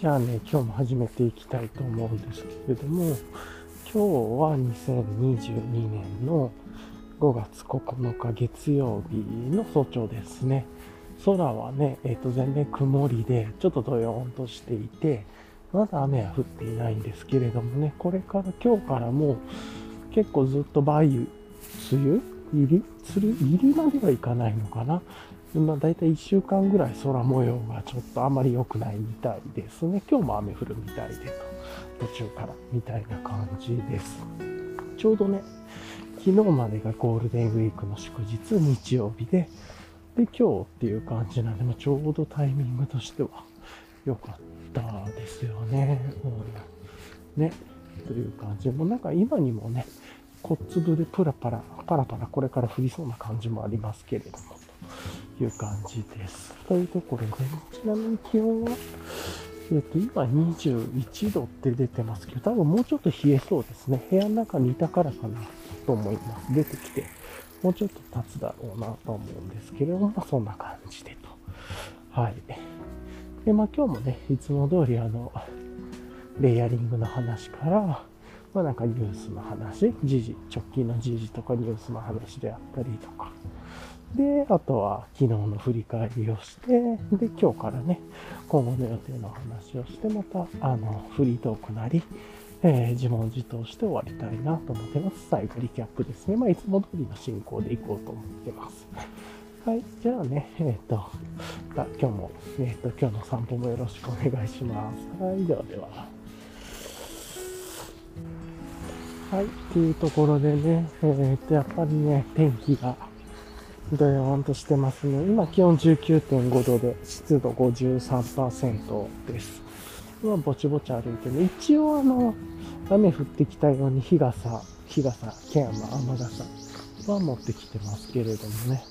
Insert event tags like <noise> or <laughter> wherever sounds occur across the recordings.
じゃあね、今日も始めていきたいと思うんですけれども、今日は2022年の5月9日月曜日の早朝ですね。空はね、えっ、ー、と、全面曇りで、ちょっとどよーんとしていて、まだ雨は降っていないんですけれどもね、これから今日からもう結構ずっと梅雨、梅雨入りする入りまではいかないのかな。まあ、大体1週間ぐらい空模様がちょっとあまり良くないみたいですね。今日も雨降るみたいでと、途中からみたいな感じです。ちょうどね、昨日までがゴールデンウィークの祝日、日曜日で、で、今日っていう感じなんで、まあ、ちょうどタイミングとしては良かったですよね。うん、ね。という感じで。もうなんか今にもね、小粒でプラパラ、パラパラこれから降りそうな感じもありますけれども。いう感じです。というところで、ちなみに気温は、えっ、と、今21度って出てますけど、多分もうちょっと冷えそうですね。部屋の中にいたからかなと思います。出てきて、もうちょっと経つだろうなと思うんですけれども、まあ、そんな感じでと。はい。で、まあ今日もね、いつも通りあの、レイヤリングの話から、まあなんかニュースの話、時事、直近の時事とかニュースの話であったりとか、で、あとは昨日の振り返りをして、で、今日からね、今後の予定の話をして、また、あの、フリートークなり、えー、自問自答して終わりたいなと思ってます。最後、リキャップですね。まあ、いつも通りの進行でいこうと思ってます。はい。じゃあね、えっ、ー、と、今日も、えっ、ー、と、今日の散歩もよろしくお願いします。はい。ではでは。はい。というところでね、えっ、と、やっぱりね、天気が、どよーんとしてますね。今気温19.5度で湿度53%です。今ぼちぼち歩いてね。一応あの、雨降ってきたように日傘、日傘、ケアの雨傘は持ってきてますけれどもね。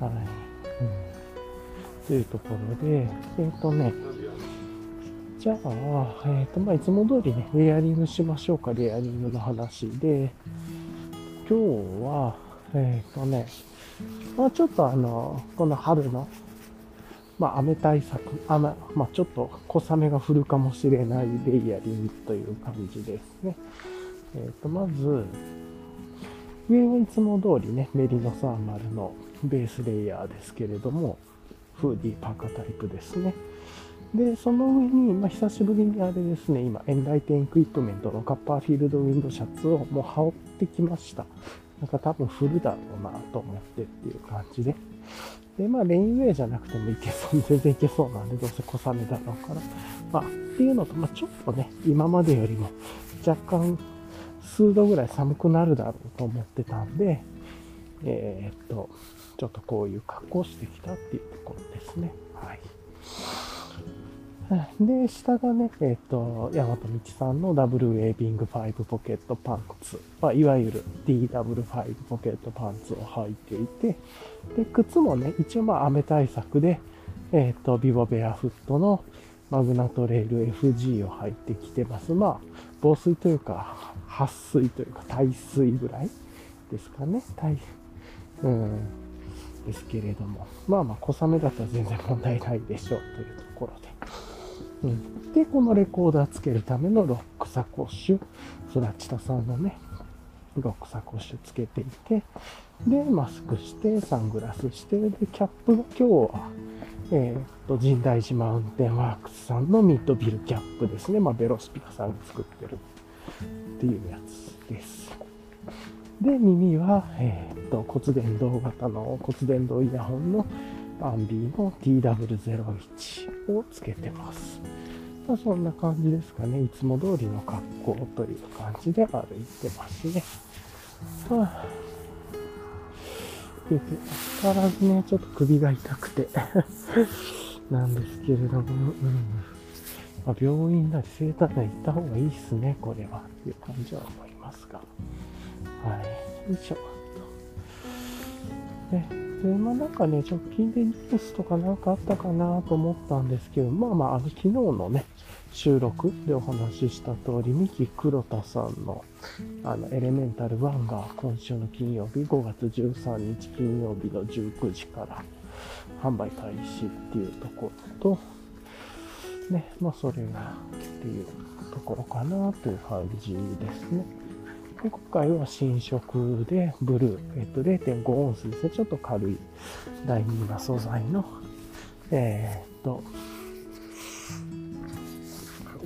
はい。うん。というところで、えっ、ー、とね、じゃあ、えっ、ー、と、まあ、いつも通りね、レイヤリングしましょうか、レイヤリングの話で、今日は、えっ、ー、とね、まあ、ちょっとあの、この春の、まあ、雨対策、雨、まあ、ちょっと小雨が降るかもしれないレイヤリングという感じですね。えっ、ー、と、まず、上はいつも通りね、メリノサーマルのベースレイヤーですけれども、フーディーパーカータイプですね。で、その上に、まあ、久しぶりにあれですね、今、エンライテンエクイプメントのカッパーフィールドウィンドシャツをもう羽織ってきました。なんか多分降るだろうなと思ってっていう感じで。で、まあ、レインウェイじゃなくてもいけそう、全然いけそうなんで、どうせ小雨だろうから。まあ、っていうのと、まあ、ちょっとね、今までよりも若干数度ぐらい寒くなるだろうと思ってたんで、えー、っと、ちょっとこういう格好してきたっていうところですね。はい。で、下がね、えっ、ー、と、ヤマトミチさんのダブルウェービング5ポケットパンツ、まあ、いわゆる DW5 ポケットパンツを履いていて、で、靴もね、一応まあ雨対策で、えっ、ー、と、ビボベアフットのマグナトレイル FG を履いてきてます。まあ、防水というか、撥水というか、耐水ぐらいですかね。耐、うん、ですけれども。まあまあ、小雨だったら全然問題ないでしょうというところで。で、このレコーダーつけるためのロックサコッシュ、スラチタさんのね、ロックサコッシュつけていて、で、マスクして、サングラスして、で、キャップが今日は、えっ、と、神代寺マウンテンワークスさんのミッドビルキャップですね。まあ、ベロスピカさんが作ってるっていうやつです。で、耳は、えっ、と、骨伝導型の骨伝導イヤホンのアンビーの TW01 をつけてます。まあ、そんな感じですかね。いつも通りの格好という感じで歩いてますね。はあ、で、相変わらずね、ちょっと首が痛くて <laughs> なんですけれども、うん。まあ、病院なり生体内行った方がいいっすね、これは。という感じは思いますが。はい。よいしょ。ね。で、まあなんかね、直近でニュースとかなんかあったかなと思ったんですけど、まあまあ、あの、昨日のね、収録でお話しした通り、三木黒田さんの、あの、エレメンタル1が今週の金曜日、5月13日金曜日の19時から販売開始っていうところと、ね。まあ、それがっていうところかなという感じですね。今回は新色でブルー、えっと、0.5オンスですね。ちょっと軽い第2な素材の、えー、っと、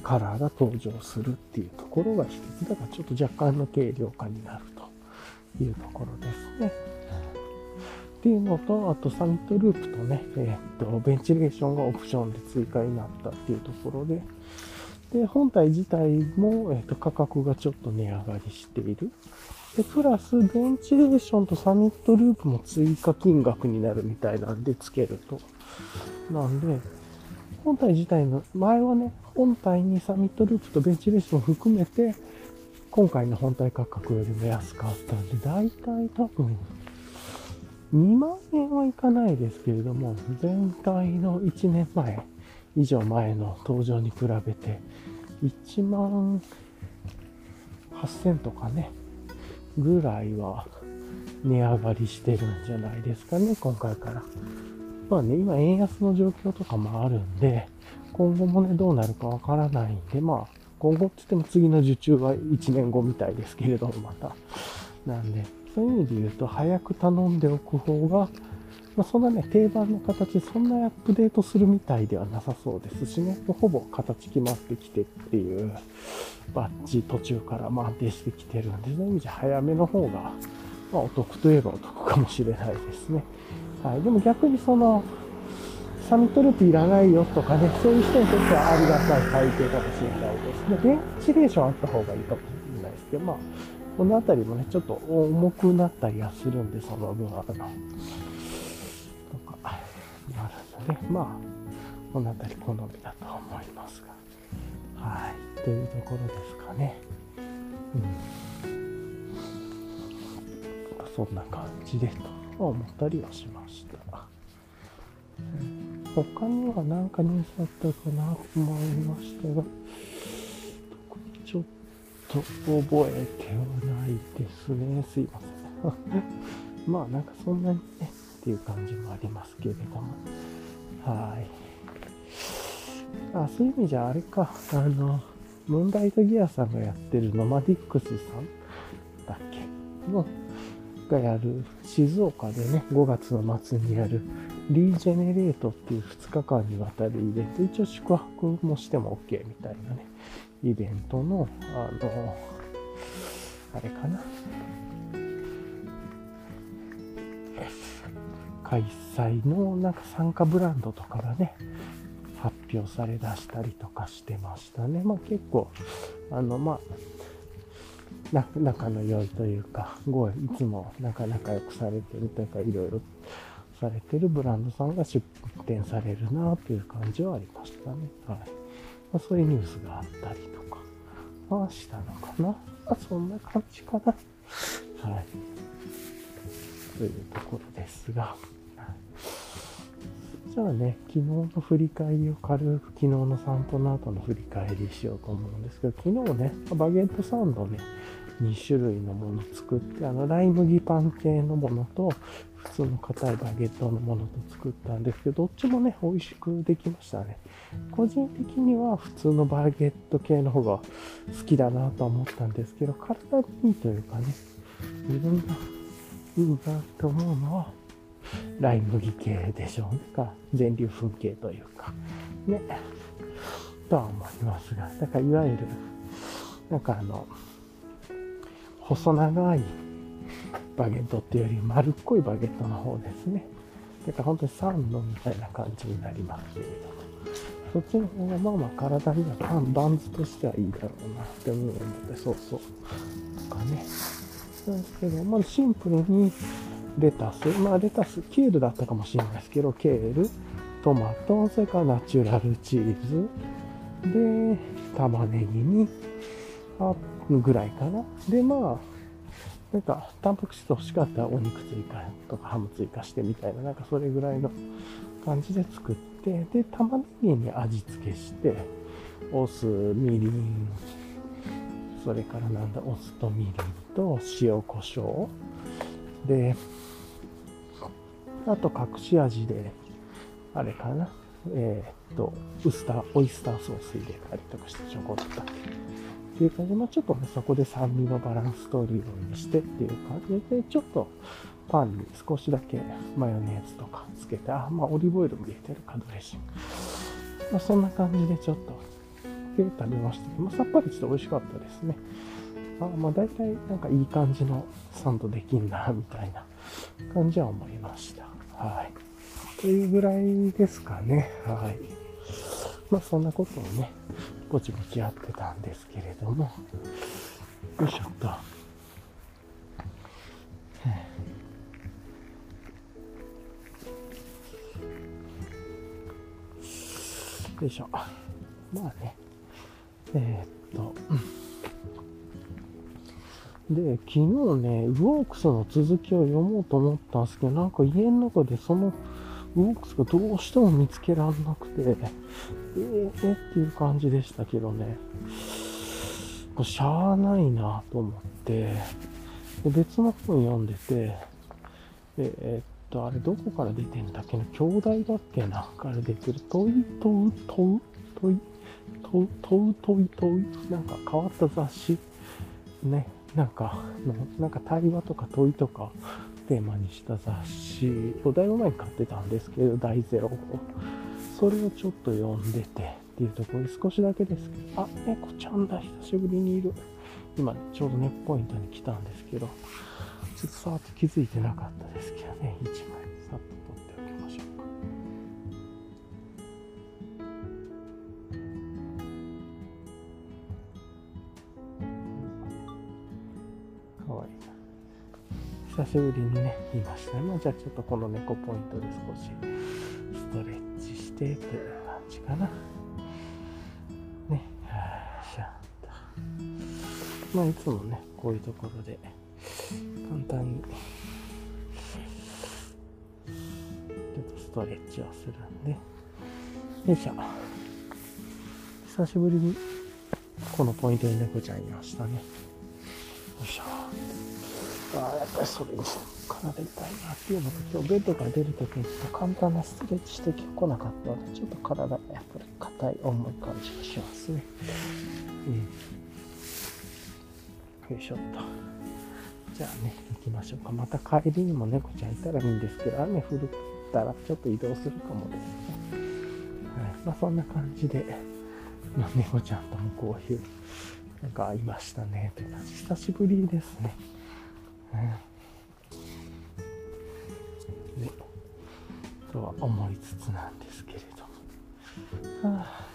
カラーが登場するっていうところが一つ。だからちょっと若干の軽量化になるというところですね。っていうのと、あとサミットループとね、えー、っと、ベンチレーションがオプションで追加になったっていうところで、で、本体自体も、えー、っと、価格がちょっと値上がりしている。で、プラス、ベンチレーションとサミットループも追加金額になるみたいなんで、つけると。なんで、本体自体の、前はね、本体にサミットループとベンチレーションを含めて、今回の本体価格よりも安かったんで、だいたい多分、2万円はいかないですけれども、全体の1年前以上前の登場に比べて、1万8000とかね、ぐらいは値上がりしてるんじゃないですかね、今回から。まあね、今円安の状況とかもあるんで、今後もね、どうなるかわからないんで、まあ、今後って言っても次の受注は1年後みたいですけれども、また。なんで、そういう意味で言うと、早く頼んでおく方が、まあ、そんなね、定番の形、そんなアップデートするみたいではなさそうですしね、ほぼ形決まってきてっていうバッジ途中からま安定してきてるんで、そういう意味じゃ早めの方が、まあ、お得といえばお得かもしれないですね。はい。でも逆にその、サミットループいらないよとかね、そういう人にとってはありがたい体系かもしれないですね。ベンチレーションあった方がいいかもしれないですけど、まあ、この辺りもね、ちょっと重くなったりはするんで、その分、あの、とか、なるので、まあ、この辺り好みだと思いますが。はい。というところですかね。うん。そんな感じでと思ったりはしました。他には何かニュースあったかなと思いましたが、ちょっと覚えてはないですね。すいません。<laughs> まあなんかそんなにね、っていう感じもありますけれども。はい。あ、そういう意味じゃあれか、あの、ムーンライトギアさんがやってるノマディックスさんだっけ？の、がやる静岡でね、5月の末にやるリージェネレートっていう2日間にわたるイベント、一応宿泊もしても OK みたいなね、イベントの、あの、あれかな。開催のなんか参加ブランドとかがね、発表されだしたりとかしてましたね。まあ結構、あの、まあ、仲の良いというか、ごいいつもなかなかよくされてるというか、いろいろされてるブランドさんが出店されるなという感じはありましたね。はい。まあ、そういうニュースがあったりとか、まあしたのかな。まあ、そんな感じかな。はい。というところですが。じゃあね、昨日の振り返りを軽く昨日の散歩の後の振り返りしようと思うんですけど、昨日ね、バゲットサンドね、2種類のもの作って、あの、ライ麦パン系のものと、普通の硬いバゲットのものと作ったんですけど、どっちもね、美味しくできましたね。個人的には普通のバゲット系の方が好きだなと思ったんですけど、体にいいというかね、自分がいいなと思うのは、ライ麦系でしょう。か、全粒粉系というか、ね、とは思いますが、だからいわゆる、なんかあの、細長いバゲットっていうより丸っこいバゲットの方ですね。だから本当にサンドみたいな感じになりますけれども。そっちの方がまあまあ体にはパン、バンズとしてはいいだろうなって思うので、そうそう。とかね。なんですけど、まあシンプルにレタス、まあレタス、ケールだったかもしれないですけど、ケール、トマト、それからナチュラルチーズ、で、玉ねぎに、あぐらいかな。で、まあ、なんか、タンパク質欲しかったらお肉追加とかハム追加してみたいな、なんかそれぐらいの感じで作って、で、玉ねぎに味付けして、お酢、みりん、それからなんだ、お酢とみりんと塩、胡椒。で、あと隠し味で、あれかな、えー、っと、ウスター、オイスターソース入れたりとかしてちょこっとっていう感じで、まあちょっとね、そこで酸味のバランス取るようにしてっていう感じで、ちょっとパンに少しだけマヨネーズとかつけて、あ、まあオリーブオイルも入れてるかドレッシング。まあそんな感じでちょっと、で食べましたけど、まあさっぱりして美味しかったですね。あまあ大体なんかいい感じのサンドできんな、みたいな感じは思いました。はい。というぐらいですかね。はい。まあそんなことをね、ぼちぼちやってたんですけれども、よいしょっと。よいしょ。まあね。えー、っと、で、昨日ね、ウォークスの続きを読もうと思ったんですけど、なんか家の中でそのウォークスがどうしても見つけらんなくて、えー、えー、っていう感じでしたけどね。もうしゃあないなと思って、で別の本読んでて、えー、っと、あれどこから出てんだっけな？兄弟だっけなから出てる、問い問う問う問い問う問う問い問いなんか変わった雑誌ね。なんか、なんか対話とか問いとかテーマにした雑誌をだいぶ前に買ってたんですけど、大ゼロ。それをちょっと読んでてっていうところで少しだけですけど、あ、猫ちゃんだ、久しぶりにいる。今、ちょうどネックポイントに来たんですけど、ちょっとさーっと気づいてなかったですけどね、1枚久しぶりにね、いましたね。まあ、じゃあちょっとこの猫ポイントで少しストレッチしてという感じかな。ね、はしゃまあ、いつもね、こういうところで簡単にちょっとストレッチをするんで、よいしょ。久しぶりにこのポイントに猫ちゃんいましたね。よいしょ。あやっぱりそれに体痛いなっていうのと、今日ベッドから出るときにちょっと簡単なストレッチしてこなかったので、ちょっと体がやっぱり硬い重い感じがしますね。うん。よいしょっと。じゃあね、行きましょうか。また帰りにも猫ちゃんいたらいいんですけど、雨降ったらちょっと移動するかもですね。はい。まあそんな感じで、ま、猫ちゃんともこういう、なんかいましたね。という感じ。久しぶりですね。ね。とは思いつつなんですけれど。はあ、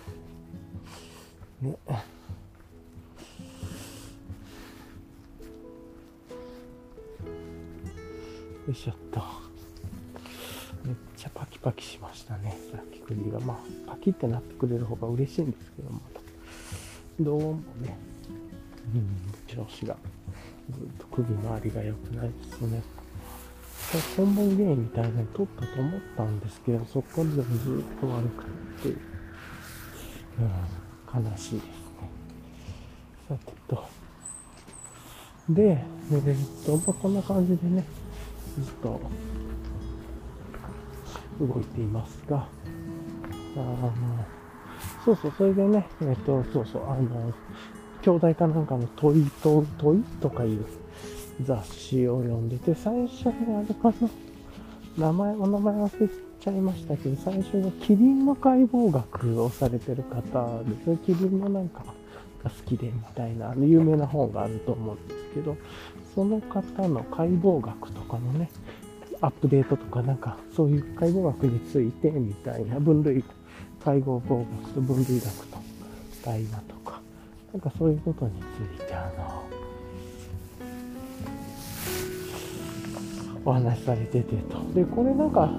ね。よいしょっと。めっちゃパキパキしましたね。さっき首が。まあ、パキってなってくれる方が嬉しいんですけども。どうもね、うん、調子がずっと首周りが良くないですね。根本原因みたいなの取ったと思ったんですけど、そこからでもずっと悪くて、うん、悲しいですね。さてと。で、えっと、まあ、こんな感じでね、ずっと動いていますが、あの、そうそう、それでね、えっと、そうそう、あの、兄弟かなんかの問いと問いとかいう雑誌を読んでて、最初にあれかな、名前、お名前忘れちゃいましたけど、最初がキリンの解剖学をされてる方ですね。キリンのなんかが好きでみたいな、有名な本があると思うんですけど、その方の解剖学とかのね、アップデートとかなんか、そういう解剖学についてみたいな分類、解剖学と分類学と対話とか、なんかそういうことについてあのお話しされててと。で、これなんか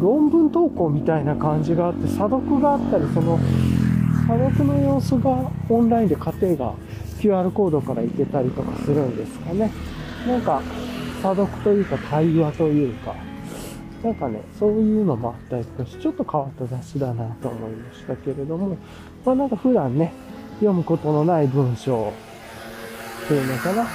論文投稿みたいな感じがあって、査読があったり、その査読の様子がオンラインで家庭が QR コードからいけたりとかするんですかね。なんか査読というか対話というか、なんかね、そういうのもあったりとかして、ちょっと変わった雑誌だなと思いましたけれども、まあなんか普段ね、読むことのない文章っていうのかな。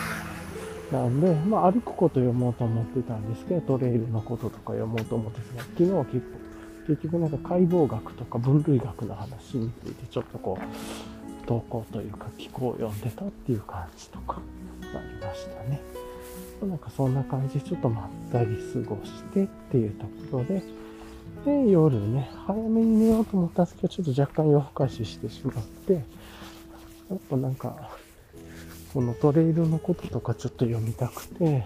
なんで、まあ、歩くこと読もうと思ってたんですけど、トレイルのこととか読もうと思ってた昨日は結構結局なんか解剖学とか分類学の話についてちょっとこう、投稿というか気候を読んでたっていう感じとかありましたね。なんかそんな感じでちょっとまったり過ごしてっていうところで、で、夜ね、早めに寝ようと思ったんですけど、ちょっと若干夜更かししてしまって、やっぱなんか、このトレイルのこととかちょっと読みたくて、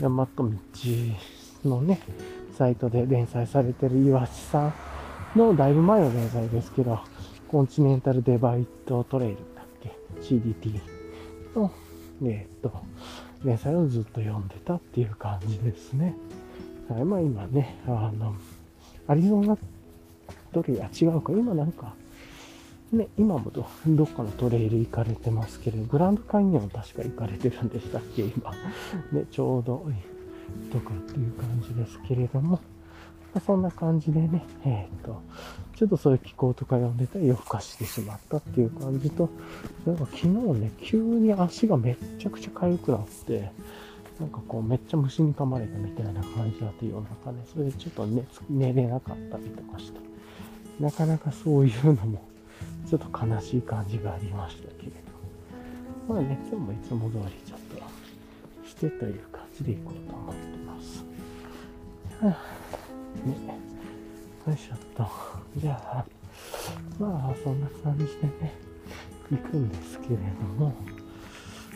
山と道のね、サイトで連載されてる岩地さんのだいぶ前の連載ですけど、コンチネンタルデバイトトレイルだっけ ?CDT の、えっと、連載をずっと読んでたっていう感じですね。はい、まあ今ね、あの、アリゾナトレイル、違うか、今なんか、ね、今もどどっかのトレイル行かれてますけれど、グランドカニオン確か行かれてるんでしたっけ、今。ね、ちょうど、とかっていう感じですけれども、まあ、そんな感じでね、えっ、と、ちょっとそういう気候とか読んでたら夜更かしてしまったっていう感じと、なんか昨日ね、急に足がめっちゃくちゃ痒くなって、なんかこうめっちゃ虫に噛まれたみたいな感じだって夜中ね、それでちょっと寝寝れなかったりとかして、なかなかそういうのもちょっと悲しい感じがありましたけれど。まあね、今日もいつも通りちょっとしてという感じでいこうと思ってます。はあ、ね、よいしょっと。じゃあ、まあそんな感じでね、行くんですけれども、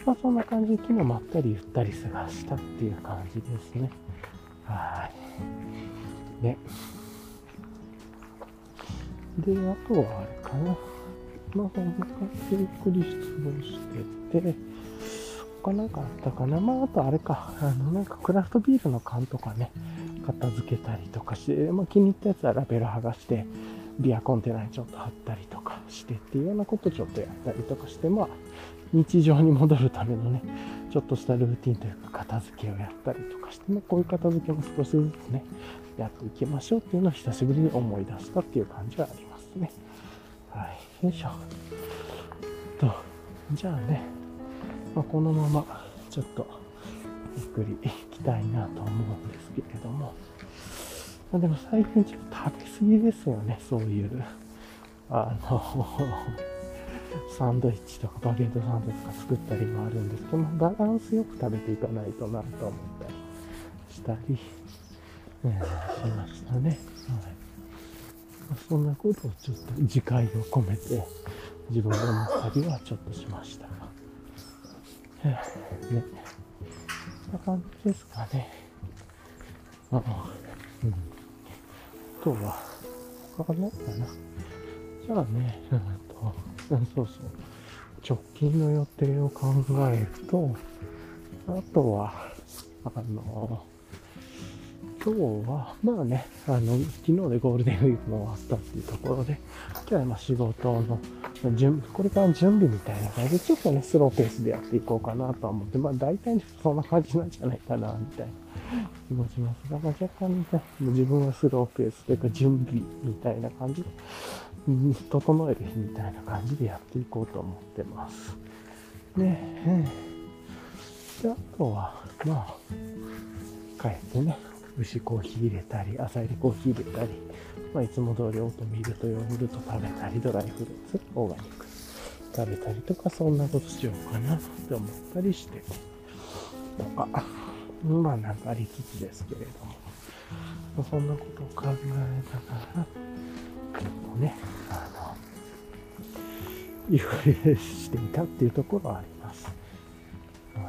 まあそんな感じで昨日まったりゆったり過ごしたっていう感じですね。はい。ね。で、あとはあれかな。まあ、そんな感じでゆっくり質問してて、他なんかあったかな。まあ、あとあれか。あの、なんかクラフトビールの缶とかね、片付けたりとかして、まあ、気に入ったやつはラベル剥がして、ビアコンテナにちょっと貼ったりとかしてっていうようなことちょっとやったりとかして、まあ、日常に戻るためのね、ちょっとしたルーティンというか片付けをやったりとかして、まあ、こういう片付けも少しずつね、やっていきましょうっていうのを久しぶりに思い出したっていう感じはありますね。はい。よいしょ。と、じゃあね、まあ、このままちょっとゆっくり行きたいなと思うんですけれども、まあ、でも最近ちょっと食べ過ぎですよね、そういう、あの、サンドイッチとかバゲットサンドとか作ったりもあるんですけど、バランスよく食べていかないとなと思ったりしたり、えしましたね。はいまそんなことをちょっと自戒を込めて自分で思ったりはちょっとしましたが。ね。こんな感じですか？ね。あうん。あとは、他はないかな？じゃあね、うんと、そうそう。直近の予定を考えると、あとは、あの、今日は、まあね、あの、昨日でゴールデンウィークも終わったっていうところで、今日はまあ仕事の準これから準備みたいな感じで、ちょっとね、スローペースでやっていこうかなとは思って、まあ大体そんな感じなんじゃないかな、みたいな気もしますが、まあ若干ね、自分はスローペースというか準備みたいな感じで、整える日みたいな感じでやっていこうと思ってます。ねで、あとは、まあ、帰ってね、牛コーヒー入れたり、朝入りコーヒー入れたり、まあ、いつも通りオートミールとヨーグルト食べたり、ドライフルーツ、オーガニック食べたりとか、そんなことしようかなって思ったりして、とか、まあなんかありつつですけれども、ま、そんなことを考えながら、結構ね、あの、ゆっくりしていたっていうところはあります。は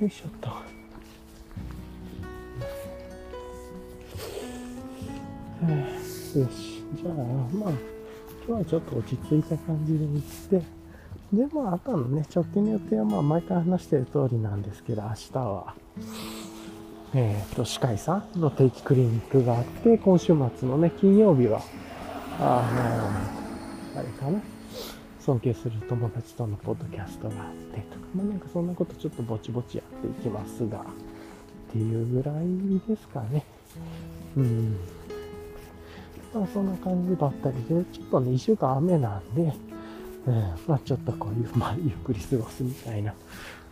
い。よいしょっと。よし。じゃあ、まあ、今日はちょっと落ち着いた感じで行って、で、まあ、あとのね、直近の予定は、まあ、毎回話してる通りなんですけど、明日は、えっ、ー、と、歯科医さんの定期クリニックがあって、今週末のね、金曜日は、あの、あれかな、尊敬する友達とのポッドキャストがあってとか、まあ、なんかそんなことちょっとぼちぼちやっていきますが、っていうぐらいですかね。うん。まあそんな感じばったりで、ちょっとね、一週間雨なんで、うん、まあちょっとこういう、まあゆっくり過ごすみたいな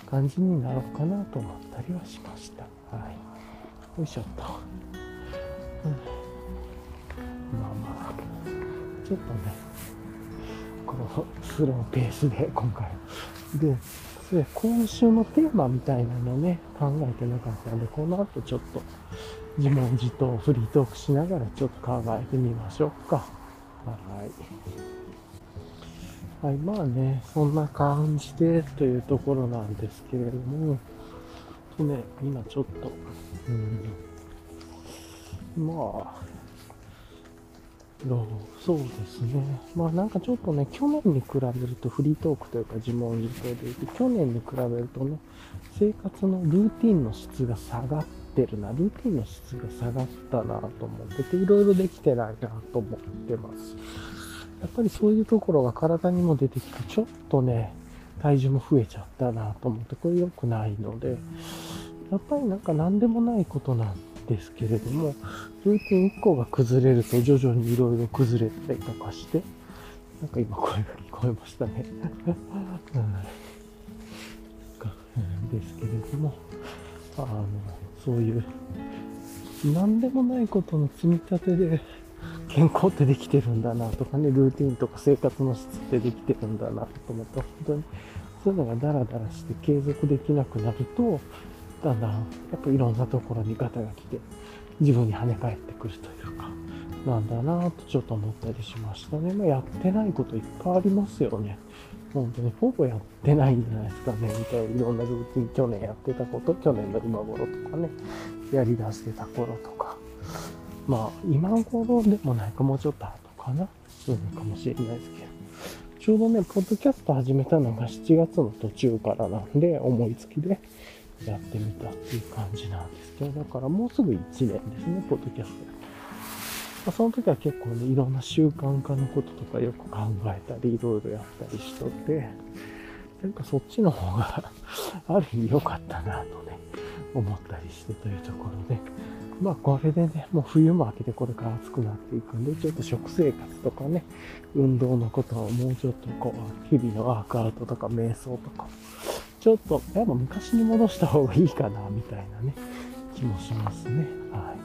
感じになろうかなと思ったりはしました。はい。よいしょっと。うんまあまあ、ちょっとね、このスローペースで今回。で、それ今週のテーマみたいなのね、考えてなかったので、この後ちょっと自問自答、フリートークしながらちょっと考えてみましょうか。はい。はい、まあね、そんな感じでというところなんですけれども、とね、今ちょっと、うん、まあ、そうですね。まあなんかちょっとね、去年に比べるとフリートークというか自問自答で言うと、去年に比べるとね、生活のルーティンの質が下がってるな、ルーティンの質が下がったなと思ってて、いろいろできてないなと思ってます。やっぱりそういうところが体にも出てきて、ちょっとね、体重も増えちゃったなと思って、これ良くないので、やっぱりなんか何でもないことなんですけれども、ルーティン1個が崩れると徐々にいろいろ崩れたりとかして、なんか今声が聞こえましたね。<laughs> うん、ですけれども、あの、そういう、何でもないことの積み立てで健康ってできてるんだなとかね、ルーティンとか生活の質ってできてるんだなと思って、本当にそういうのがダラダラして継続できなくなると、だんだんやっぱいろんなところにガタが来て、自分に跳ね返ってくるというか、なんだなとちょっと思ったりしましたね。まあ、やってないこといっぱいありますよね。本当にほぼやってないんじゃないですかね。みたいないろんなルーティン、去年やってたこと、去年の今頃とかね、やり出してた頃とか。まあ、今頃でもないか、もうちょっと後かな。うん、かもしれないですけど。ちょうどね、ポッドキャスト始めたのが7月の途中からなんで、思いつきで、やってみたっていう感じなんですけど、だからもうすぐ1年ですね、ポッドキャスト。ま、その時は結構ね、いろんな習慣化のこととかよく考えたり、いろいろやったりしとって、なんかそっちの方が <laughs> ある意味良かったなとね、思ったりしてというところで、まあこれでね、もう冬も明けてこれから暑くなっていくんで、ちょっと食生活とかね、運動のことをもうちょっとこう、日々のワークアウトとか瞑想とか、ちょっと、やっぱ昔に戻した方がいいかな、みたいなね、気もしますね。はい。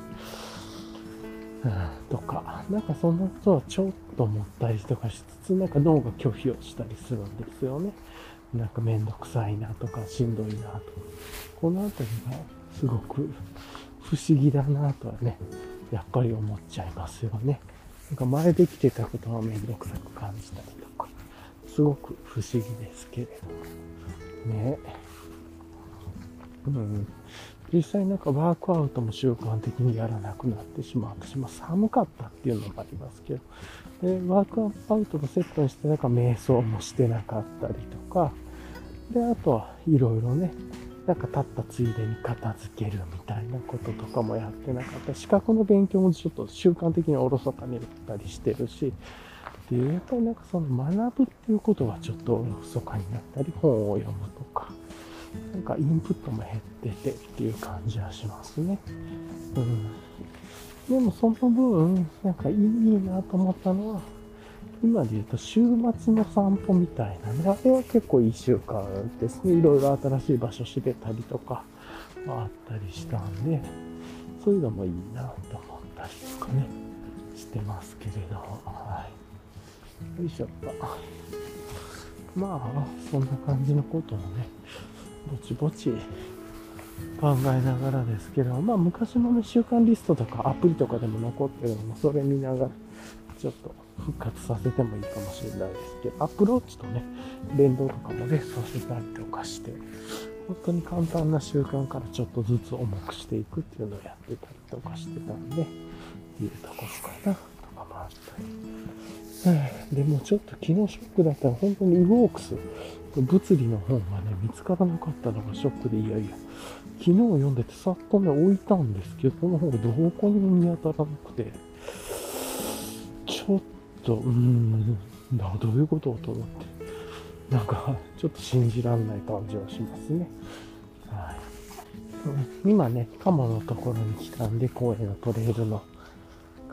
<laughs> とか、なんかそんなことはちょっと思ったりとかしつつ、なんか脳が拒否をしたりするんですよね。なんかめんどくさいなとか、しんどいなとか。このあたりがすごく不思議だなとはね、やっぱり思っちゃいますよね。なんか前できてたことはめんどくさく感じたりとか、すごく不思議ですけれども。ねうん。実際なんかワークアウトも習慣的にやらなくなってしまう。私も寒かったっていうのもありますけど。で、ワークアウトのセットにしてなんか瞑想もしてなかったりとか。で、あとはいろいろね、なんか立ったついでに片付けるみたいなこととかもやってなかった。資格の勉強もちょっと習慣的におろそかになったりしてるし、っていう、やっぱりなんかその学ぶっていうことがちょっとおろそかになったり、本を読むとか、なんかインプットも減っててっていう感じはしますね。うん。でもその分、なんかいいなと思ったのは、今で言うと週末の散歩みたいなね、あれは結構いい習慣ですね。いろいろ新しい場所知れたりとか、あったりしたんで、そういうのもいいなと思ったりとかね、してますけれど、はい。よいしょっと。まあ、そんな感じのことをね、ぼちぼち考えながらですけど、まあ昔のね、習慣リストとかアプリとかでも残ってるのも、それ見ながら、ちょっと復活させてもいいかもしれないですけど、アプローチとね、連動とかもね、させたりとかして、本当に簡単な習慣からちょっとずつ重くしていくっていうのをやってたりとかしてたんで、っていうところかな、とかもあったり。でもちょっと昨日ショックだったら本当にウォークス、物理の本がね、見つからなかったのがショックで、いやいや、昨日読んでてさっとね、置いたんですけど、その本がどこにも見当たらなくて、ちょっと、うーん、どういうことと思って、なんか、ちょっと信じらんない感じはしますね。はい。今ね、カモのところに来たんで、公園のトレイルの。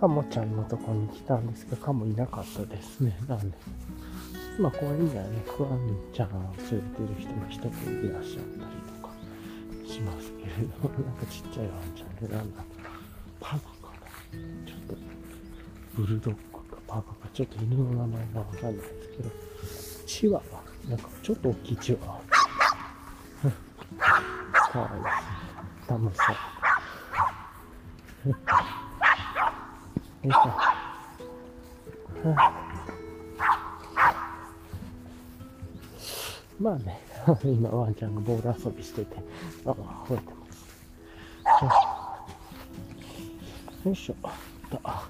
カモちゃんのとこに来たんですけど、カモいなかったですね。なんで、まあ公園にはね、クワンちゃんを連れてる人も一人いらっしゃったりとかしますけれども、なんかちっちゃいワンちゃんで、なんだパグかなちょっと、ブルドッグかパーカーか、ちょっと犬の名前がわかんないですけど、チワワ。なんかちょっと大きいチワワ。<laughs> かわいいですね。楽しそう。<laughs> よいしょ。まあね、<laughs> 今ワンちゃんがボール遊びしてて、あ、吠えてます。よいしょ。とま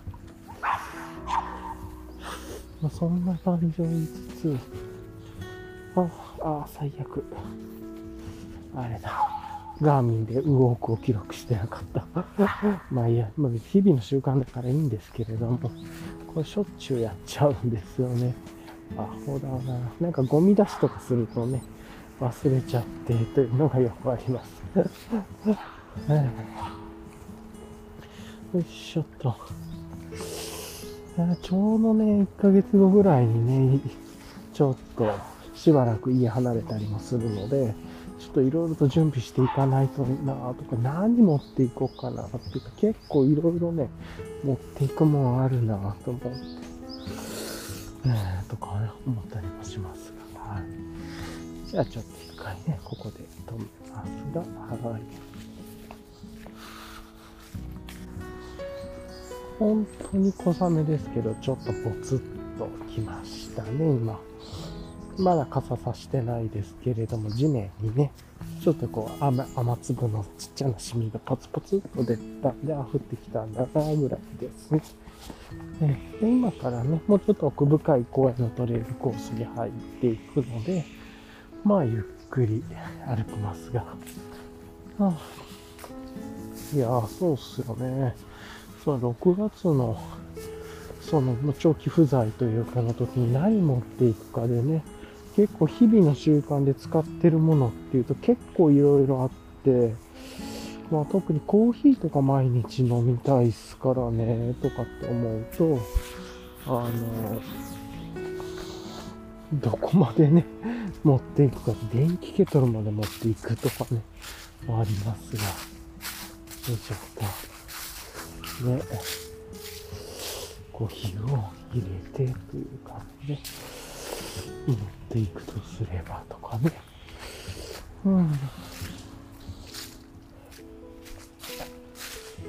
あ、そんな感じを言いつつ、あ、あ、最悪。あれだ。ガーミンでウォークを記録してなかった。<laughs> まあいや、まあ、日々の習慣だからいいんですけれども、これしょっちゅうやっちゃうんですよね。アホだな。なんかゴミ出しとかするとね、忘れちゃってというのがよくあります。<laughs> よいしょっと。ちょうどね、1ヶ月後ぐらいにね、ちょっとしばらく家離れたりもするので、ちょっといろいろと準備していかないとなとか、何持っていこうかなっていうか、結構いろいろね、持っていくもんあるなと思って、えー、とかね、思ったりもしますが、はい。じゃあちょっと一回ね、ここで止めますが、はい。本当に小雨ですけど、ちょっとポツッと来ましたね、今。まだ傘さしてないですけれども、地面にね、ちょっとこう雨、雨粒のちっちゃなシミがポツポツっと出たんで、あ、降ってきたんだな、ぐらいですね。で今からね、もうちょっと奥深い公園のトレイルコースに入っていくので、まあ、ゆっくり歩きますが。はあ、いやそうっすよね。その6月の、その長期不在というかの時に何持っていくかでね、結構日々の習慣で使ってるものっていうと結構いろいろあって、まあ特にコーヒーとか毎日飲みたいっすからね、とかって思うと、あの、どこまでね、<laughs> 持っていくか、電気ケトルまで持っていくとかね、ありますが、よいしょと。ね、コーヒーを入れてという感じで、持っていくとすればとかね。うん。よ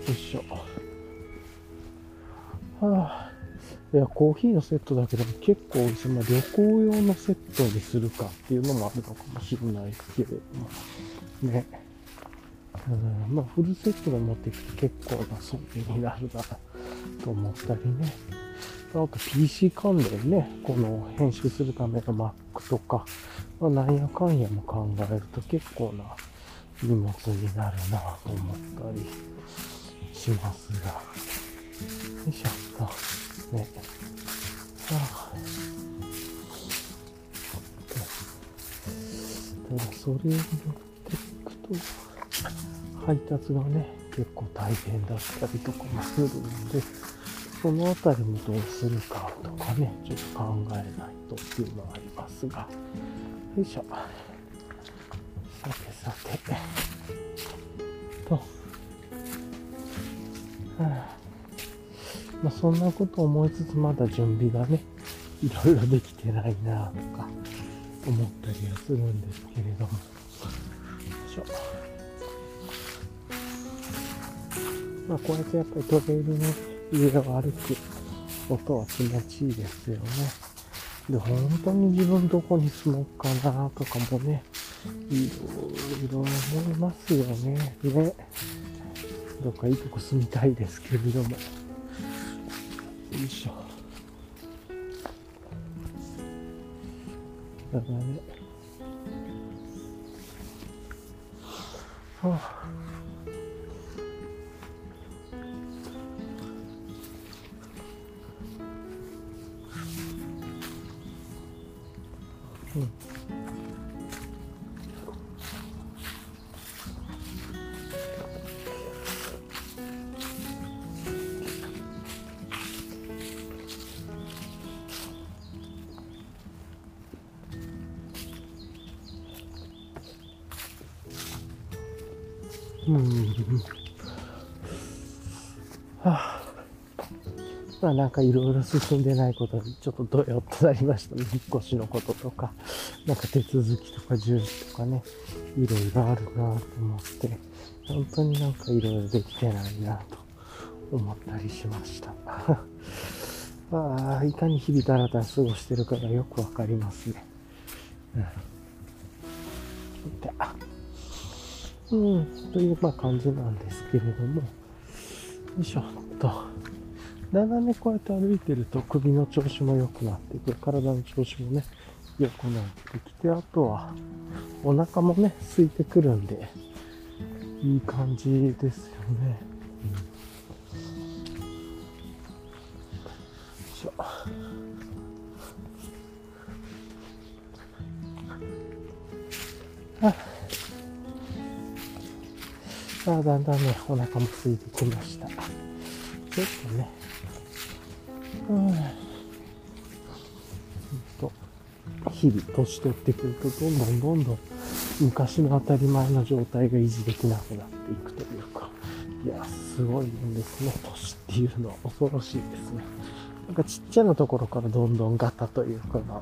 いしょ。はあ。いや、コーヒーのセットだけでも結構ですまあ、旅行用のセットにするかっていうのもあるのかもしれないけれども。ね。うん、まあ、フルセットで持ってきて結構な装備になるなと思ったりね。あと PC 関連ね、この編集するための Mac とか、まあ、なんやかんやも考えると結構な荷物になるなと思ったりしますが。よいしょっと。ね。ああ。ただそれを持っていくと、配達がね、結構大変だったりとかもするんで、そのあたりもどうするかとかね、ちょっと考えないとっていうのはありますが、よいしょ。さてさて、と、はあ、まあ、そんなこと思いつつまだ準備がね、いろいろできてないなとか思ったりはするんですけれども、よいしょ。まあ、こうやってやっぱりトレイルの上を歩く音は気持ちいいですよね。で、本当に自分どこに住もうかなとかもね、いろいろ思いますよね。ね。どっかいいとこ住みたいですけれども。よいしょ。だからね。はあうん。はあ、なんかいろいろ進んでないことにちょっとどよっとなりましたね。引っ越しのこととか、<laughs> なんか手続きとか準備とかね、いろいろあるなと思って、本当になんかいろいろできてないなと思ったりしました。<laughs> ああ、いかに日々だらだら過ごしてるかがよくわかりますね。うん。うん、というまあ感じなんですけれども、よいしょっと。だんだんね、こうやって歩いてると首の調子も良くなってくる。体の調子もね、良くなってきて、あとはお腹もね、空いてくるんで、いい感じですよね。よいしょ。ああ、だんだんね、お腹も空いてきました。ちょっとね、うん。と、日々年取ってくると、どんどんどんどん昔の当たり前の状態が維持できなくなっていくというか、いや、すごいんですね。年っていうのは恐ろしいですね。なんかちっちゃなところからどんどんガタというかが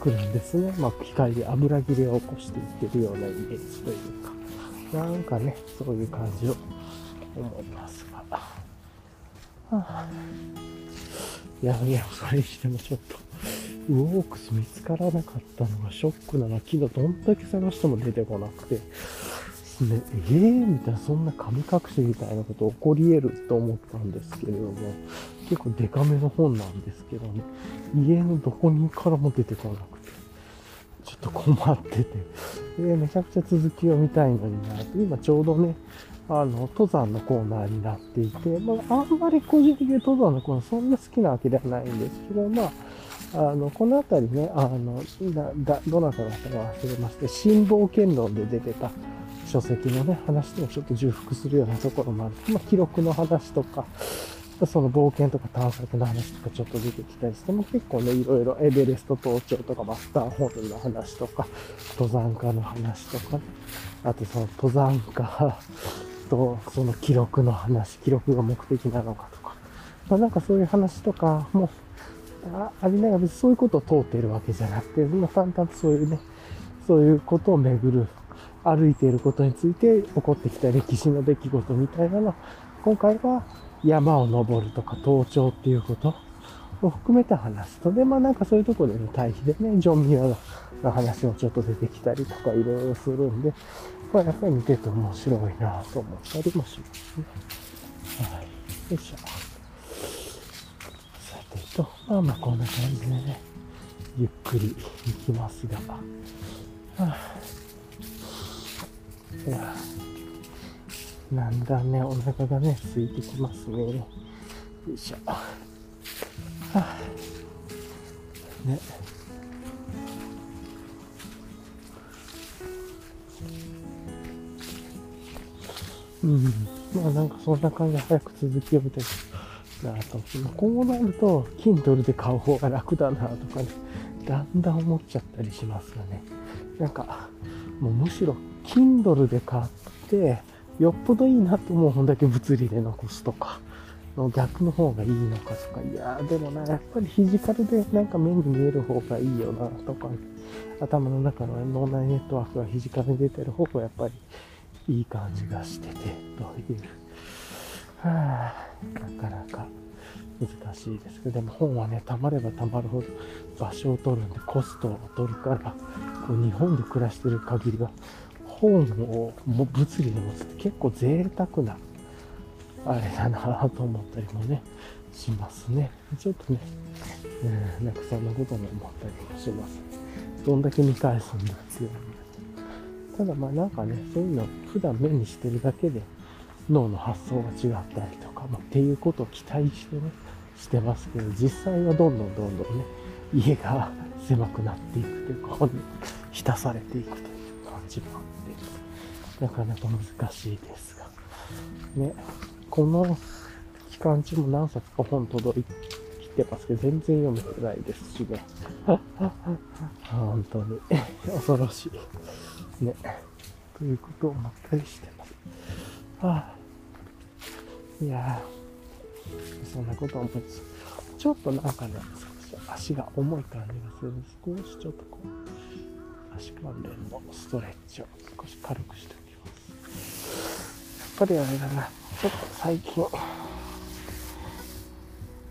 来るんですね。まあ、機械で油切れを起こしていってるようなイメージというか、なんかね、そういう感じを思いますが。はあ、いやいや、それにしてもちょっと、ウォークス見つからなかったのがショックなの、昨日どんだけ探しても出てこなくて、ね、えーみたいな、そんな神隠しみたいなこと起こり得ると思ったんですけれども、結構デカめの本なんですけどね、家のどこにからも出てこなくて、ちょっと困ってて、えー、めちゃくちゃ続きを見たいのにな今ちょうどね、あの、登山のコーナーになっていて、まあ、あんまり個人的に登山のコーナーそんな好きなわけではないんですけど、まあ、あの、この辺りね、あの、だ、どなただったか忘れまして、新冒険論で出てた、書籍のね、話ともちょっと重複するようなところもある。まあ、記録の話とか、その冒険とか探索の話とかちょっと出てきたりしても結構ね、いろいろエベレスト登頂とかマスターホールの話とか、登山家の話とか、ね、あとその登山家とその記録の話、記録が目的なのかとか、まあ、なんかそういう話とかもあありながら別にそういうことを通っているわけじゃなくて、まあ、淡々とそういうね、そういうことを巡る歩いていることについて起こってきた歴史の出来事みたいなの今回は山を登るとか登頂っていうこと？を含めて話と。で、まあなんかそういうところでの対比でね、ジョン・ミラーの話もちょっと出てきたりとかいろいろするんで、まあやっぱり見てて面白いなと思ったりもしますね。はい。よいしょ。さてと、まあまあこんな感じでね、ゆっくり行きますが。はあいやなんだね、お腹がね、空いてきますね。よいしょ。はあ、ね。うん。まあなんかそんな感じで早く続きを見てなと。こうなると、Kindle で買う方が楽だなとかね、だんだん思っちゃったりしますよね。なんか、もうむしろ Kindle で買って、よっぽどいいなと思う本だけ物理で残すとか、の逆の方がいいのかとか、いやーでもな、やっぱりフィジカルでなんか目に見える方がいいよなとか、頭の中の脳内ネットワークがフィジカルに出てる方がやっぱりいい感じがしてて、という。はぁ、なかなか難しいですけど、でも本はね、溜まれば溜まるほど場所を取るんで、コストを取るから、こう日本で暮らしてる限りは、本をも物理で持つって結構贅沢なあれだなと思ったりもねしますね。ちょっとね、うん、なんかそんなことも思ったりもします。どんだけ見返すんだっていうただまあなんかねそういうの普段目にしてるだけで脳の発想が違ったりとか、まあ、っていうことを期待してねしてますけど実際はどんどんどんどんね家が狭くなっていくというか本に浸されていくという感じもなかなか難しいですが。ね、この期間中も何冊か本届いてますけど、全然読めてないですしね。本当に <laughs> 恐ろしい。ね。ということを思ったりしてます。はあ、いやそんなこと思いつつ、ちょっとなんかね、少し足が重い感じがするんで、少しちょっとこう、足関連のストレッチを少し軽くして。ぱりあれだな、ちょっと最近、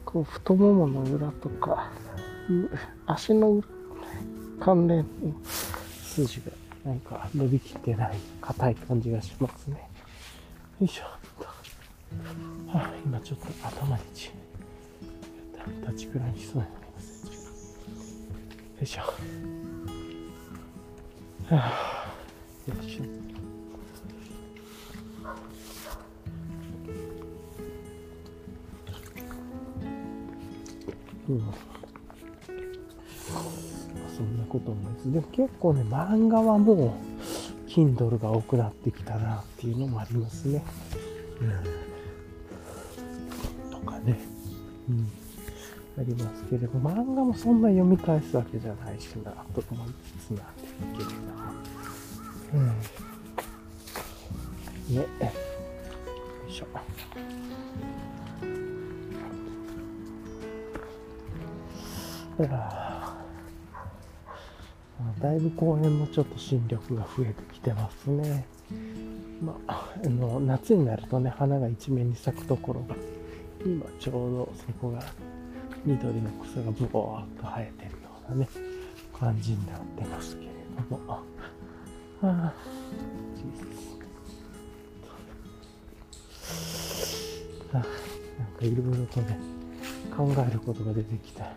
こう太ももの裏とか、足の関連筋がなんか伸びきってない硬い感じがしますね。よいしょ。はあ、今ちょっと頭に血立ちくらいしそうになります。よいしょ。はあ、よいしょ。うん、そんなこと思います。でも結構ね、漫画はもう、Kindle が多くなってきたなっていうのもありますね。うん、とかね。うん。ありますけれど、漫画もそんな読み返すわけじゃないしな、と思いつつなんですけどな。うん。ね。よいしょ。だいぶ公園もちょっと新緑が増えてきてますね。まあ、あの夏になるとね、花が一面に咲くところが、今ちょうどそこが緑の草がブワーっと生えてるようなね、感じになってますけれども。ああ、あなんかいろいろとね、考えることが出てきた。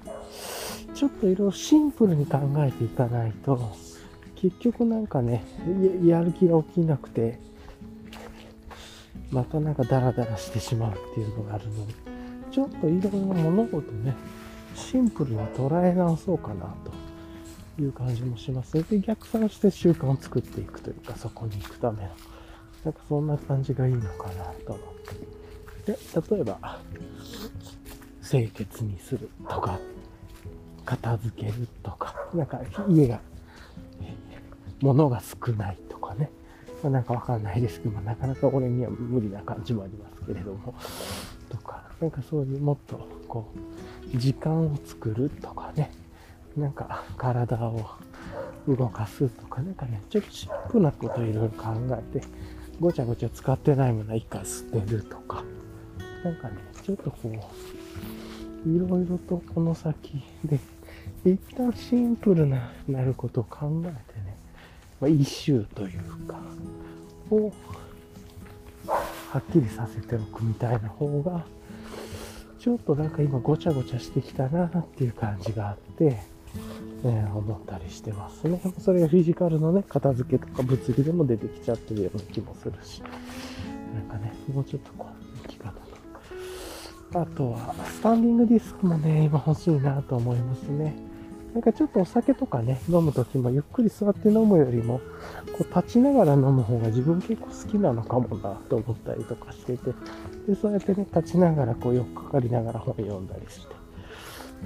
ちょっといろいろシンプルに考えていかないと、結局なんかね、やる気が起きなくて、またなんかダラダラしてしまうっていうのがあるので、ちょっといろいろ物事ね、シンプルに捉え直そうかなという感じもします。で、逆算して習慣を作っていくというか、そこに行くための、なんかそんな感じがいいのかなと思って。で、例えば、清潔にするとか片付けるとか、なんか家が、物が少ないとかね。まあ、なんかわかんないですけど、まあ、なかなか俺には無理な感じもありますけれども、とか、なんかそういうもっと、こう、時間を作るとかね、なんか体を動かすとか、なんかね、ちょっとシンプルなこといろいろ考えて、ごちゃごちゃ使ってないものは一回捨てるとか、なんかね、ちょっとこう、いろいろとこの先で一旦シンプルななることを考えてね、まあ、一周というか、をはっきりさせておくみたいな方が、ちょっとなんか今ごちゃごちゃしてきたなっていう感じがあって、えー、思ったりしてますね。それがフィジカルのね、片付けとか物理でも出てきちゃってるような気もするし、なんかね、もうちょっとこう、あとは、スタンディングディスクもね、今欲しいなと思いますね。なんかちょっとお酒とかね、飲むときもゆっくり座って飲むよりも、こう立ちながら飲む方が自分結構好きなのかもなと思ったりとかしてて、で、そうやってね、立ちながらこうよくかかりながら本読んだりして、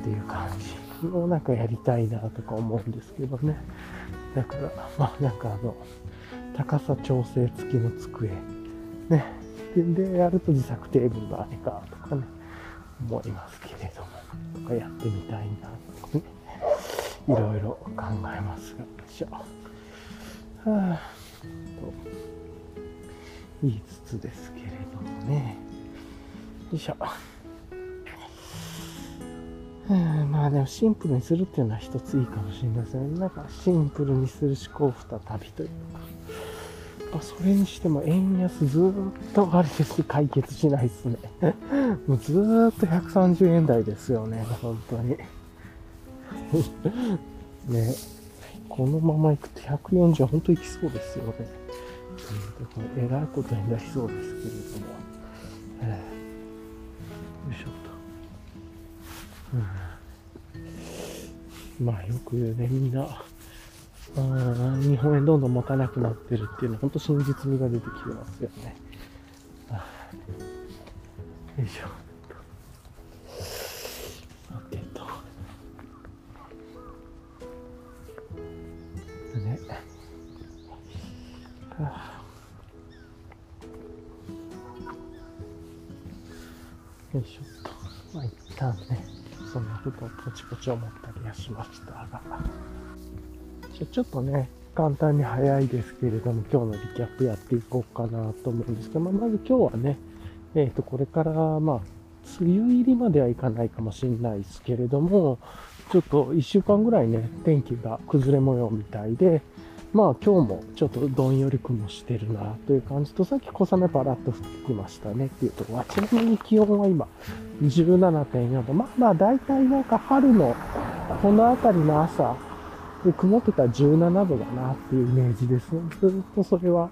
っていう感じをなんかやりたいなとか思うんですけどね。だから、まあなんかあの、高さ調整付きの机、ね、で、やると自作テーブルがあれかとかね、思いますけれども、とかやってみたいなとかね。いろいろ考えますが、よいしょ。はあ、と言いつつですけれどもね。よいしょ。まあでもシンプルにするっていうのは一ついいかもしれません。なんかシンプルにする思考再びというか。あ、それにしても円安ずっとあれです解決しないですね。<laughs> もうずっと130円台ですよね、本当に。<laughs> ね、このまま行くと140は本当行きそうですよね。うん、えらいことになりそうですけれども。えー、よいしょっと。うん、まあよくね、みんな、あ日本円どんどん持たなくなってるっていうのは本当真実味が出てきてますよね。よいしょ。よいしょっと。まあ、一旦ね、そんなことをポチポチ思ったりはしましたが。ちょっとね、簡単に早いですけれども、今日のリキャップやっていこうかなと思うんですけど、まあ、まず今日はね、えっ、ー、と、これから、まあ、梅雨入りまではいかないかもしれないですけれども、ちょっと1週間ぐらいね、天気が崩れ模様みたいで、まあ今日もちょっとどんより雲してるなという感じと、さっき小雨パラッと降ってきましたねっていうところは、ちなみに気温は今17.4度。まあまあ大体なんか春のこの辺りの朝、曇ってたら17度だなっていうイメージですね。ずっとそれは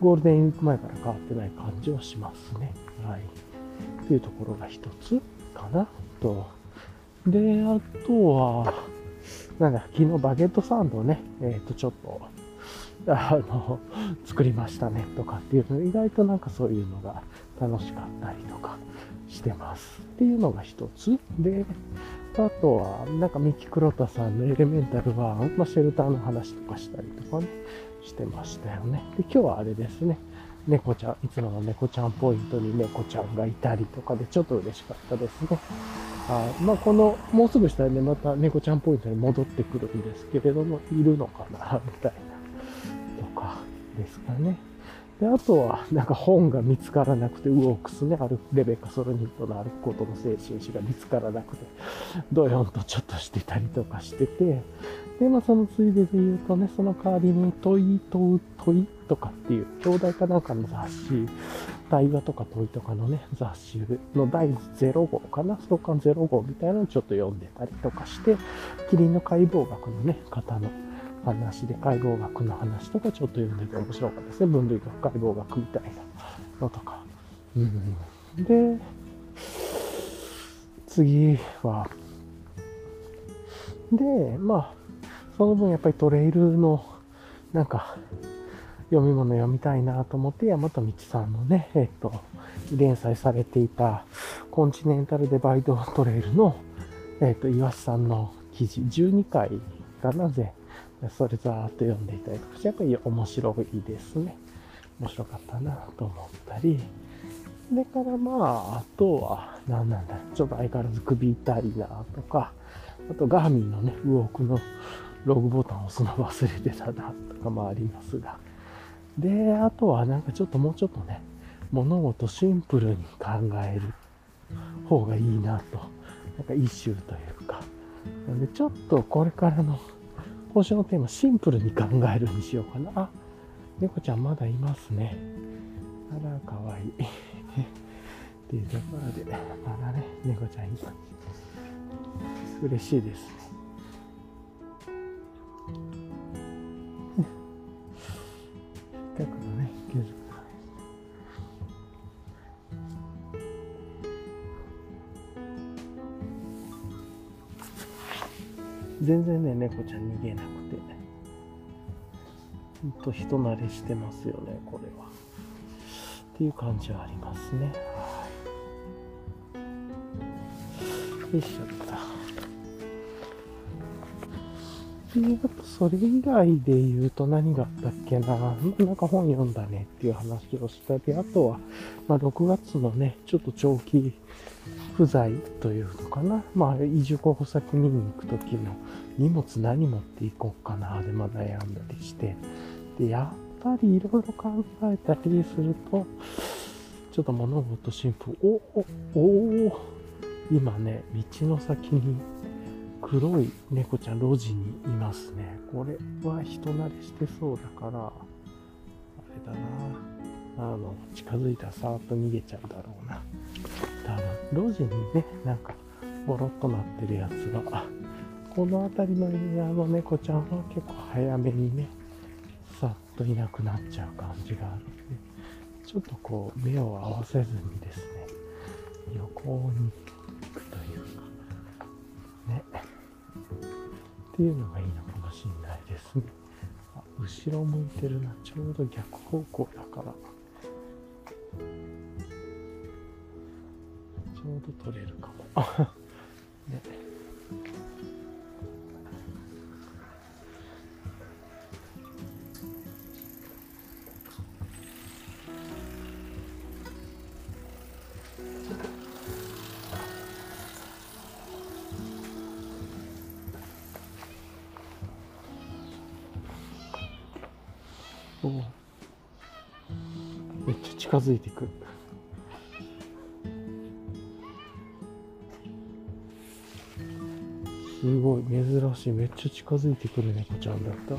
ゴールデンウィーク前から変わってない感じはしますね。はい。というところが一つかなと。で、あとは、なんだ、昨日バゲットサンドをね、えっ、ー、と、ちょっと、あの、作りましたねとかっていうの、意外となんかそういうのが楽しかったりとかしてます。っていうのが一つ。で、あとは、なんかミキクロタさんのエレメンタルは、まあ、シェルターの話とかしたりとかね、してましたよね。で、今日はあれですね。猫ちゃん、いつもの猫ちゃんポイントに猫ちゃんがいたりとかで、ちょっと嬉しかったですね。はい。まあ、この、もうすぐしたらね、また猫ちゃんポイントに戻ってくるんですけれども、いるのかな、みたいな、とかですかね。で、あとは、なんか本が見つからなくて、ウオークスね、ある、レベッカ・ソロニットの歩くことの精神史が見つからなくて、ドヨンとちょっとしてたりとかしてて、で、まあ、そのついでで言うとね、その代わりに問い問う問いとかっていう、兄弟かなんかの雑誌、対話とか問いとかのね、雑誌の第0号かな、創刊0号みたいなのをちょっと読んでたりとかして、キリンの解剖学のね、方の話で解剖学の話とかちょっと読んでて面白かったですね。分類学、解剖学みたいなのとか。うん、で、次は、で、まあ、その分やっぱりトレイルの、なんか、読み物読みたいなと思って、大和道さんのね、えっと、連載されていた、コンチネンタルデバイドトレイルの、えっと、岩瀬さんの記事、12回がなぜ、それざーっと読んでいたりとかして、やっぱり面白いですね。面白かったなと思ったり、それからまあ、あとは、何なんだ、ちょっと相変わらず首痛いなとか、あとガーミンのね、ウォークのログボタンを押すの忘れてたなとかもありますが。で、あとはなんかちょっともうちょっとね、物事シンプルに考える方がいいなと。なんかイシュというか。なんでちょっとこれからの今週のテーマシンプルに考えるにしようかな。あ、猫ちゃんまだいますね。あら、かわいい。<laughs> っていうところで、まだね、猫ちゃんいます。嬉しいですね。<laughs> だからね、全然ね、猫ちゃん逃げなくて、ほんと人慣れしてますよね、これは。っていう感じはありますね。はい。よいしょで、あとそれ以外で言うと何があったっけななんか本読んだねっていう話をしたり、あとは、まあ6月のね、ちょっと長期不在というのかな。まあ移住候補先見に行くときの荷物何持っていこうかなでま悩んだりして。で、やっぱりいろいろ考えたりすると、ちょっと物事シンプル。お、お、お今ね、道の先に黒い猫ちゃん路地にいますね。これは人慣れしてそうだから、あれだな。あの、近づいたらさーっと逃げちゃうだろうな。多分、路地にね、なんか、ボロっとなってるやつが、この辺りのエリアの猫ちゃんは結構早めにね、さっといなくなっちゃう感じがあるんで、ちょっとこう、目を合わせずにですね、横にっていうのがいいのかもしれないですね。あ、後ろ向いてるな。ちょうど逆方向だから。ちょうど取れるかも。ね。<laughs> 近づいてく。すごい珍しい。めっちゃ近づいてくる猫ちゃんだった。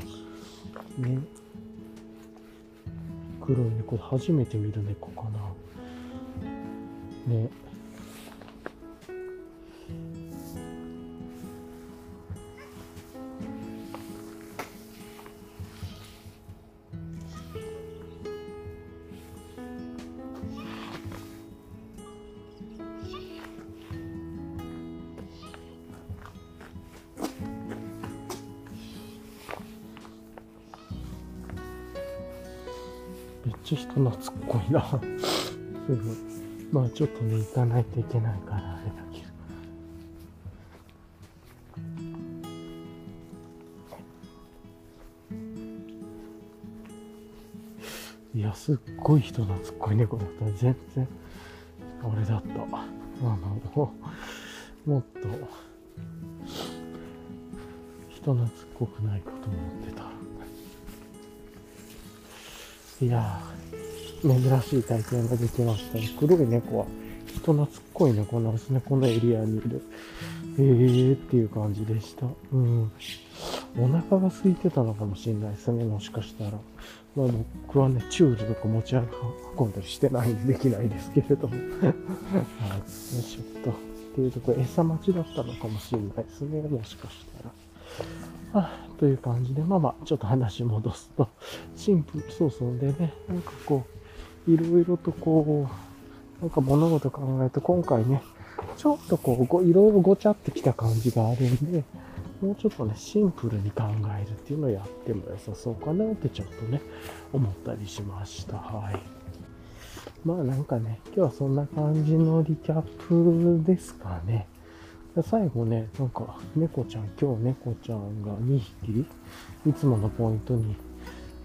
ね。黒い猫、初めて見る猫かな。ね。こいな。すごい。まあちょっとね、行かないといけないからあれだけど。<laughs> いや、すっごい人懐っこい猫だった。全然、あれだった。あの、もっと、人懐っこくないかと思ってた。いや、珍しい体験ができましたね。黒い猫は人懐っこい猫なんですね。このエリアにいる。えーっていう感じでした。うん。お腹が空いてたのかもしれないですね。もしかしたら。まあ僕はね、チュールとか持ち運んだりしてないんでできないですけれども。はい。よいしょっと。っていうとこ、餌待ちだったのかもしれないですね。もしかしたら。あという感じで、まあまあ、ちょっと話戻すと、シンプル、そうそうでね、なんかこう、いろいろとこう、なんか物事考えると、今回ね、ちょっとこう、ごいろいろごちゃってきた感じがあるんで、もうちょっとね、シンプルに考えるっていうのをやっても良さそうかなってちょっとね、思ったりしました。はい。まあなんかね、今日はそんな感じのリキャップですかね。最後ね、なんか、猫ちゃん、今日猫ちゃんが2匹、いつものポイントに、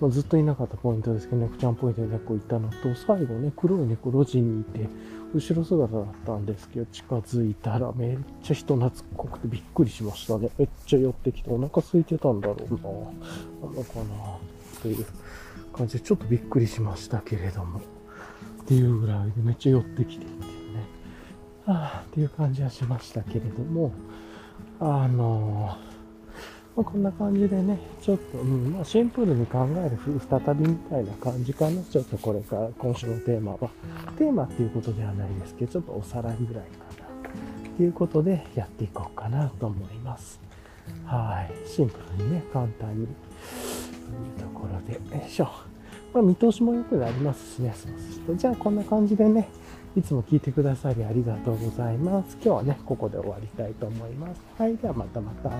まあ、ずっといなかったポイントですけど、猫ちゃんポイントで猫いたのと、最後ね、黒い猫路地にいて、後ろ姿だったんですけど、近づいたらめっちゃ人懐っこくてびっくりしましたね。めっちゃ寄ってきて、お腹空いてたんだろうな。なのかなという感じで、ちょっとびっくりしましたけれども。っていうぐらいでめっちゃ寄ってきてっていうね。ああ、っていう感じはしましたけれども、あのまあ、こんな感じでね、ちょっと、うん、まあ、シンプルに考える再びみたいな感じかな。ちょっとこれから今週のテーマは。テーマっていうことではないですけど、ちょっとおさらいぐらいかな。ということでやっていこうかなと思います。はい。シンプルにね、簡単に。というところで、よいしょ。まあ、見通しも良くなりますしね。そうすると。じゃあ、こんな感じでね、いつも聞いてくださりありがとうございます。今日はね、ここで終わりたいと思います。はい。ではまたまた。